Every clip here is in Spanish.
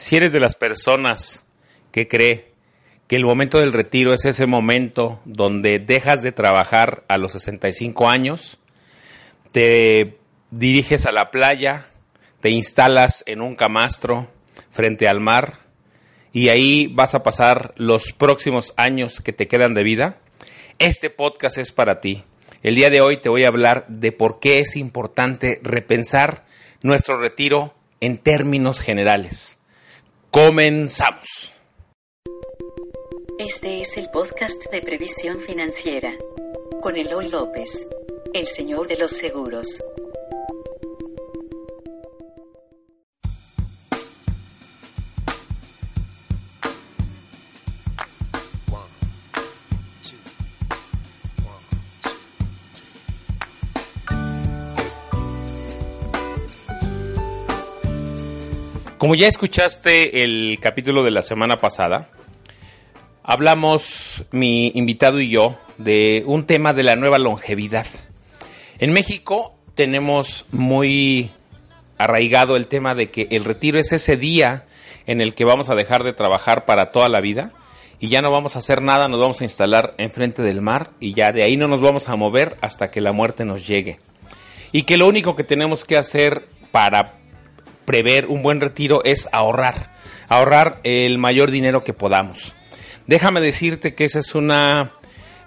Si eres de las personas que cree que el momento del retiro es ese momento donde dejas de trabajar a los 65 años, te diriges a la playa, te instalas en un camastro frente al mar y ahí vas a pasar los próximos años que te quedan de vida, este podcast es para ti. El día de hoy te voy a hablar de por qué es importante repensar nuestro retiro en términos generales. Comenzamos. Este es el podcast de previsión financiera con Eloy López, el señor de los seguros. Como ya escuchaste el capítulo de la semana pasada, hablamos mi invitado y yo de un tema de la nueva longevidad. En México tenemos muy arraigado el tema de que el retiro es ese día en el que vamos a dejar de trabajar para toda la vida y ya no vamos a hacer nada, nos vamos a instalar enfrente del mar y ya de ahí no nos vamos a mover hasta que la muerte nos llegue. Y que lo único que tenemos que hacer para prever un buen retiro es ahorrar, ahorrar el mayor dinero que podamos. Déjame decirte que esa es una,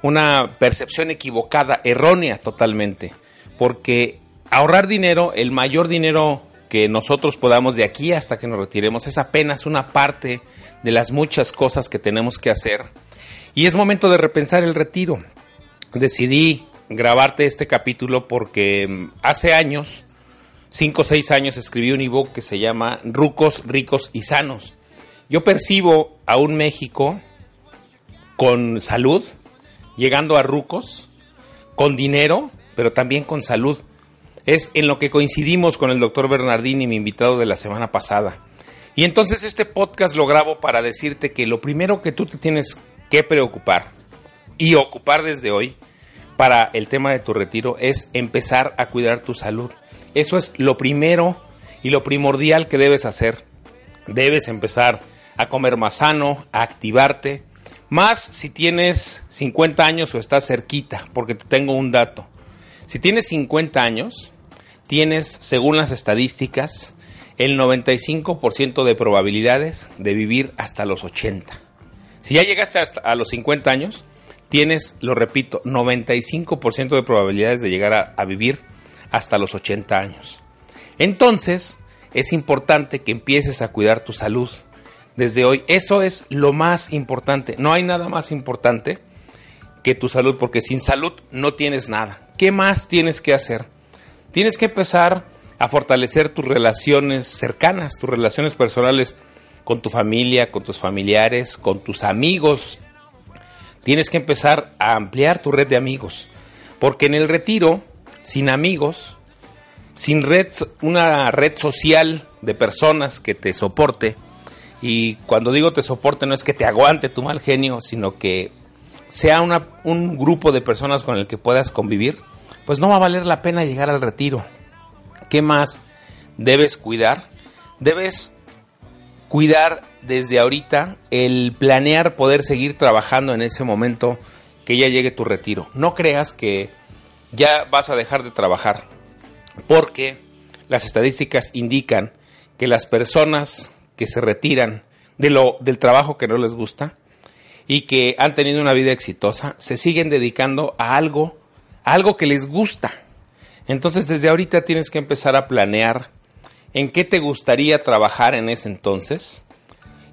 una percepción equivocada, errónea totalmente, porque ahorrar dinero, el mayor dinero que nosotros podamos de aquí hasta que nos retiremos, es apenas una parte de las muchas cosas que tenemos que hacer. Y es momento de repensar el retiro. Decidí grabarte este capítulo porque mm, hace años cinco o seis años escribí un ebook que se llama Rucos, Ricos y Sanos. Yo percibo a un México con salud, llegando a rucos, con dinero, pero también con salud. Es en lo que coincidimos con el doctor Bernardini, mi invitado de la semana pasada. Y entonces este podcast lo grabo para decirte que lo primero que tú te tienes que preocupar y ocupar desde hoy para el tema de tu retiro es empezar a cuidar tu salud. Eso es lo primero y lo primordial que debes hacer. Debes empezar a comer más sano, a activarte, más si tienes 50 años o estás cerquita, porque te tengo un dato. Si tienes 50 años, tienes, según las estadísticas, el 95% de probabilidades de vivir hasta los 80. Si ya llegaste hasta a los 50 años, tienes, lo repito, 95% de probabilidades de llegar a, a vivir hasta los 80 años. Entonces, es importante que empieces a cuidar tu salud desde hoy. Eso es lo más importante. No hay nada más importante que tu salud, porque sin salud no tienes nada. ¿Qué más tienes que hacer? Tienes que empezar a fortalecer tus relaciones cercanas, tus relaciones personales con tu familia, con tus familiares, con tus amigos. Tienes que empezar a ampliar tu red de amigos, porque en el retiro sin amigos, sin red, una red social de personas que te soporte. Y cuando digo te soporte no es que te aguante tu mal genio, sino que sea un grupo de personas con el que puedas convivir, pues no va a valer la pena llegar al retiro. ¿Qué más debes cuidar? Debes cuidar desde ahorita el planear poder seguir trabajando en ese momento que ya llegue tu retiro. No creas que ya vas a dejar de trabajar. Porque las estadísticas indican que las personas que se retiran de lo, del trabajo que no les gusta y que han tenido una vida exitosa, se siguen dedicando a algo, a algo que les gusta. Entonces desde ahorita tienes que empezar a planear en qué te gustaría trabajar en ese entonces.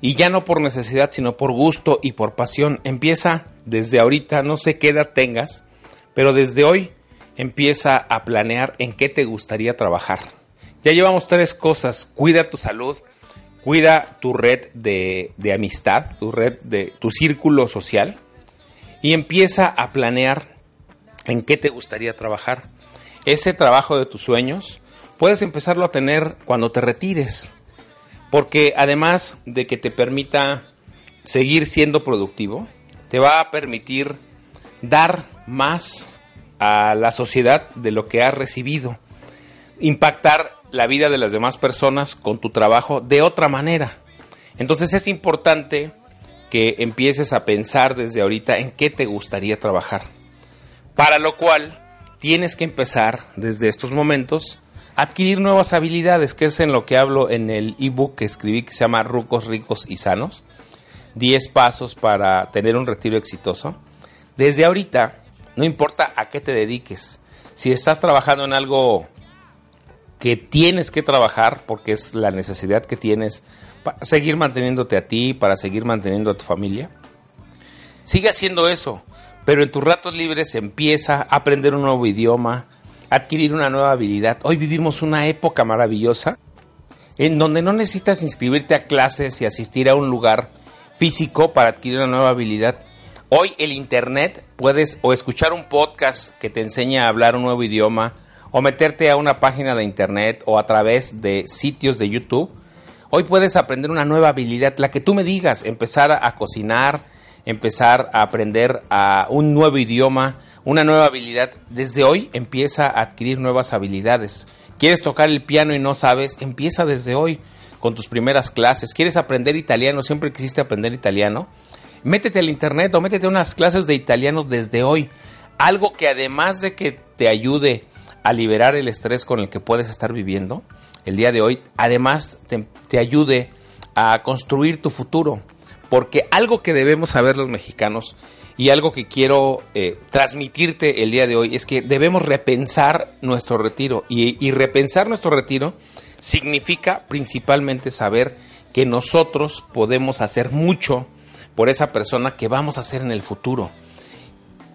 Y ya no por necesidad, sino por gusto y por pasión. Empieza desde ahorita, no sé qué edad tengas, pero desde hoy empieza a planear en qué te gustaría trabajar. Ya llevamos tres cosas. Cuida tu salud, cuida tu red de, de amistad, tu red de tu círculo social y empieza a planear en qué te gustaría trabajar. Ese trabajo de tus sueños puedes empezarlo a tener cuando te retires, porque además de que te permita seguir siendo productivo, te va a permitir dar más a la sociedad de lo que has recibido, impactar la vida de las demás personas con tu trabajo de otra manera. Entonces es importante que empieces a pensar desde ahorita en qué te gustaría trabajar. Para lo cual tienes que empezar desde estos momentos a adquirir nuevas habilidades, que es en lo que hablo en el ebook que escribí que se llama Rucos, Ricos y Sanos. 10 pasos para tener un retiro exitoso. Desde ahorita, no importa a qué te dediques, si estás trabajando en algo que tienes que trabajar, porque es la necesidad que tienes para seguir manteniéndote a ti, para seguir manteniendo a tu familia, sigue haciendo eso, pero en tus ratos libres empieza a aprender un nuevo idioma, adquirir una nueva habilidad. Hoy vivimos una época maravillosa en donde no necesitas inscribirte a clases y asistir a un lugar físico para adquirir una nueva habilidad. Hoy el Internet puedes o escuchar un podcast que te enseña a hablar un nuevo idioma, o meterte a una página de Internet o a través de sitios de YouTube. Hoy puedes aprender una nueva habilidad, la que tú me digas, empezar a cocinar, empezar a aprender a un nuevo idioma, una nueva habilidad. Desde hoy empieza a adquirir nuevas habilidades. ¿Quieres tocar el piano y no sabes? Empieza desde hoy con tus primeras clases. ¿Quieres aprender italiano? Siempre quisiste aprender italiano. Métete al internet o métete a unas clases de italiano desde hoy. Algo que además de que te ayude a liberar el estrés con el que puedes estar viviendo el día de hoy, además te, ayude a construir tu futuro. Porque algo que debemos saber los mexicanos y algo que quiero eh, transmitirte el día de hoy es que debemos repensar nuestro retiro. y repensar nuestro retiro significa principalmente saber que nosotros podemos hacer mucho por esa persona que vamos a hacer en el futuro.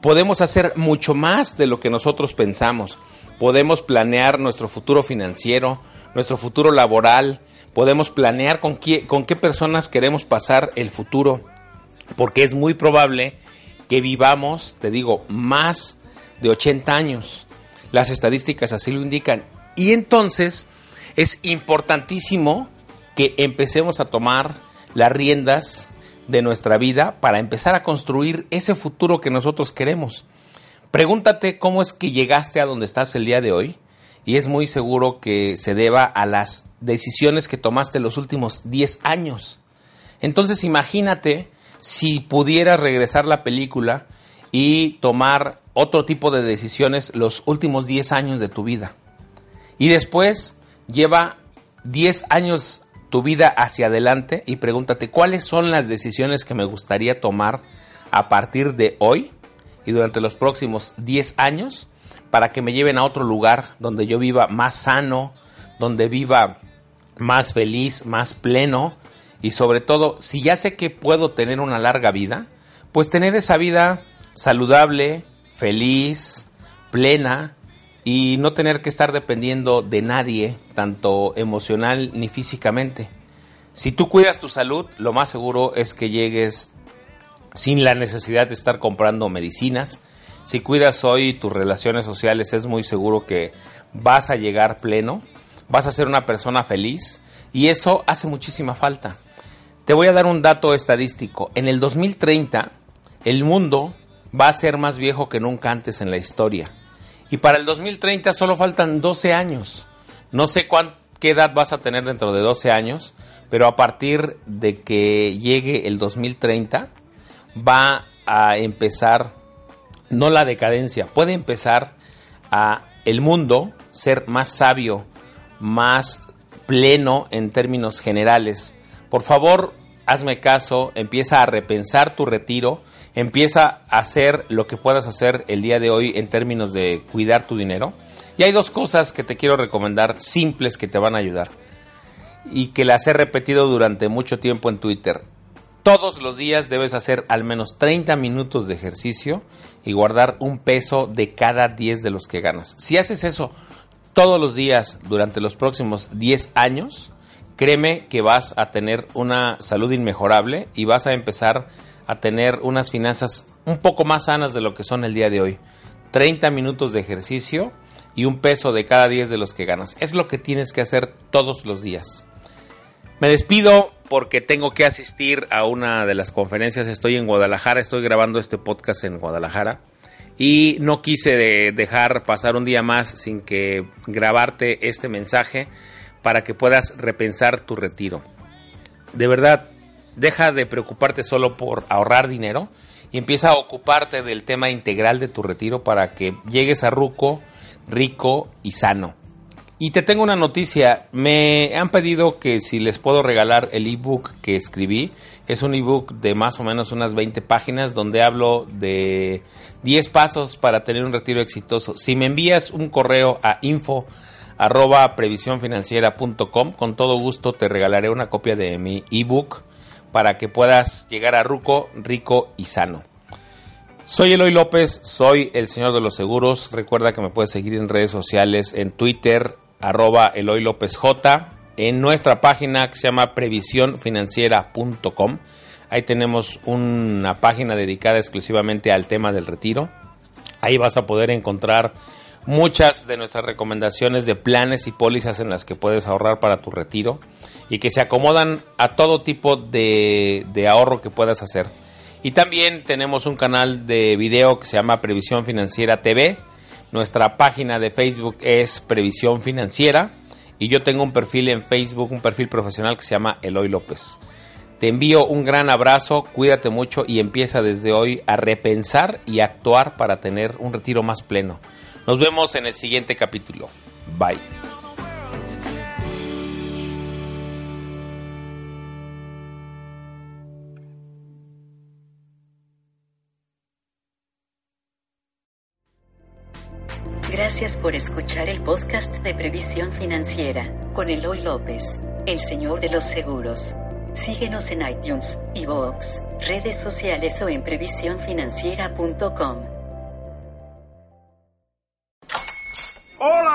Podemos hacer mucho más de lo que nosotros pensamos. Podemos planear nuestro futuro financiero, nuestro futuro laboral, podemos planear con qué, con qué personas queremos pasar el futuro, porque es muy probable que vivamos, te digo, más de 80 años. Las estadísticas así lo indican. Y entonces es importantísimo que empecemos a tomar las riendas de nuestra vida para empezar a construir ese futuro que nosotros queremos. Pregúntate cómo es que llegaste a donde estás el día de hoy y es muy seguro que se deba a las decisiones que tomaste los últimos 10 años. Entonces imagínate si pudieras regresar la película y tomar otro tipo de decisiones los últimos 10 años de tu vida. Y después lleva 10 años tu vida hacia adelante y pregúntate cuáles son las decisiones que me gustaría tomar a partir de hoy y durante los próximos 10 años para que me lleven a otro lugar donde yo viva más sano, donde viva más feliz, más pleno y sobre todo, si ya sé que puedo tener una larga vida, pues tener esa vida saludable, feliz, plena y no tener que estar dependiendo de nadie, tanto emocional ni físicamente. Si tú cuidas tu salud, lo más seguro es que llegues sin la necesidad de estar comprando medicinas. Si cuidas hoy tus relaciones sociales, es muy seguro que vas a llegar pleno, vas a ser una persona feliz y eso hace muchísima falta. Te voy a dar un dato estadístico. En el 2030, el mundo va a ser más viejo que nunca antes en la historia. Y para el 2030 solo faltan 12 años. No sé qué edad vas a tener dentro de 12 años, pero a partir de que llegue el 2030 va a empezar no la decadencia, puede empezar a el mundo ser más sabio, más pleno en términos generales. Por favor, hazme caso, empieza a repensar tu retiro empieza a hacer lo que puedas hacer el día de hoy en términos de cuidar tu dinero. Y hay dos cosas que te quiero recomendar simples que te van a ayudar y que las he repetido durante mucho tiempo en Twitter. Todos los días debes hacer al menos 30 minutos de ejercicio y guardar un peso de cada 10 de los que ganas. Si haces eso todos los días durante los próximos 10 años, créeme que vas a tener una salud inmejorable y vas a empezar a tener unas finanzas un poco más sanas de lo que son el día de hoy. 30 minutos de ejercicio y un peso de cada 10 de los que ganas. Es lo que tienes que hacer todos los días. Me despido porque tengo que asistir a una de las conferencias. Estoy en Guadalajara, estoy grabando este podcast en Guadalajara y no quise dejar pasar un día más sin que grabarte este mensaje para que puedas repensar tu retiro. De verdad, deja de preocuparte solo por ahorrar dinero y empieza a ocuparte del tema integral de tu retiro para que llegues a Ruco rico y sano. Y te tengo una noticia, me han pedido que si les puedo regalar el ebook que escribí, es un ebook de más o menos unas 20 páginas donde hablo de 10 pasos para tener un retiro exitoso. Si me envías un correo a info arroba con todo gusto te regalaré una copia de mi ebook para que puedas llegar a Ruco rico y sano. Soy Eloy López, soy el señor de los seguros. Recuerda que me puedes seguir en redes sociales, en Twitter, arroba Eloy López J, en nuestra página que se llama previsiónfinanciera.com. Ahí tenemos una página dedicada exclusivamente al tema del retiro. Ahí vas a poder encontrar muchas de nuestras recomendaciones de planes y pólizas en las que puedes ahorrar para tu retiro y que se acomodan a todo tipo de, de ahorro que puedas hacer. Y también tenemos un canal de video que se llama Previsión Financiera TV. Nuestra página de Facebook es Previsión Financiera. Y yo tengo un perfil en Facebook, un perfil profesional que se llama Eloy López. Te envío un gran abrazo, cuídate mucho y empieza desde hoy a repensar y actuar para tener un retiro más pleno. Nos vemos en el siguiente capítulo. Bye. Gracias por escuchar el podcast de Previsión Financiera con Eloy López, el señor de los seguros. Síguenos en iTunes, iVoox, redes sociales o en previsiónfinanciera.com.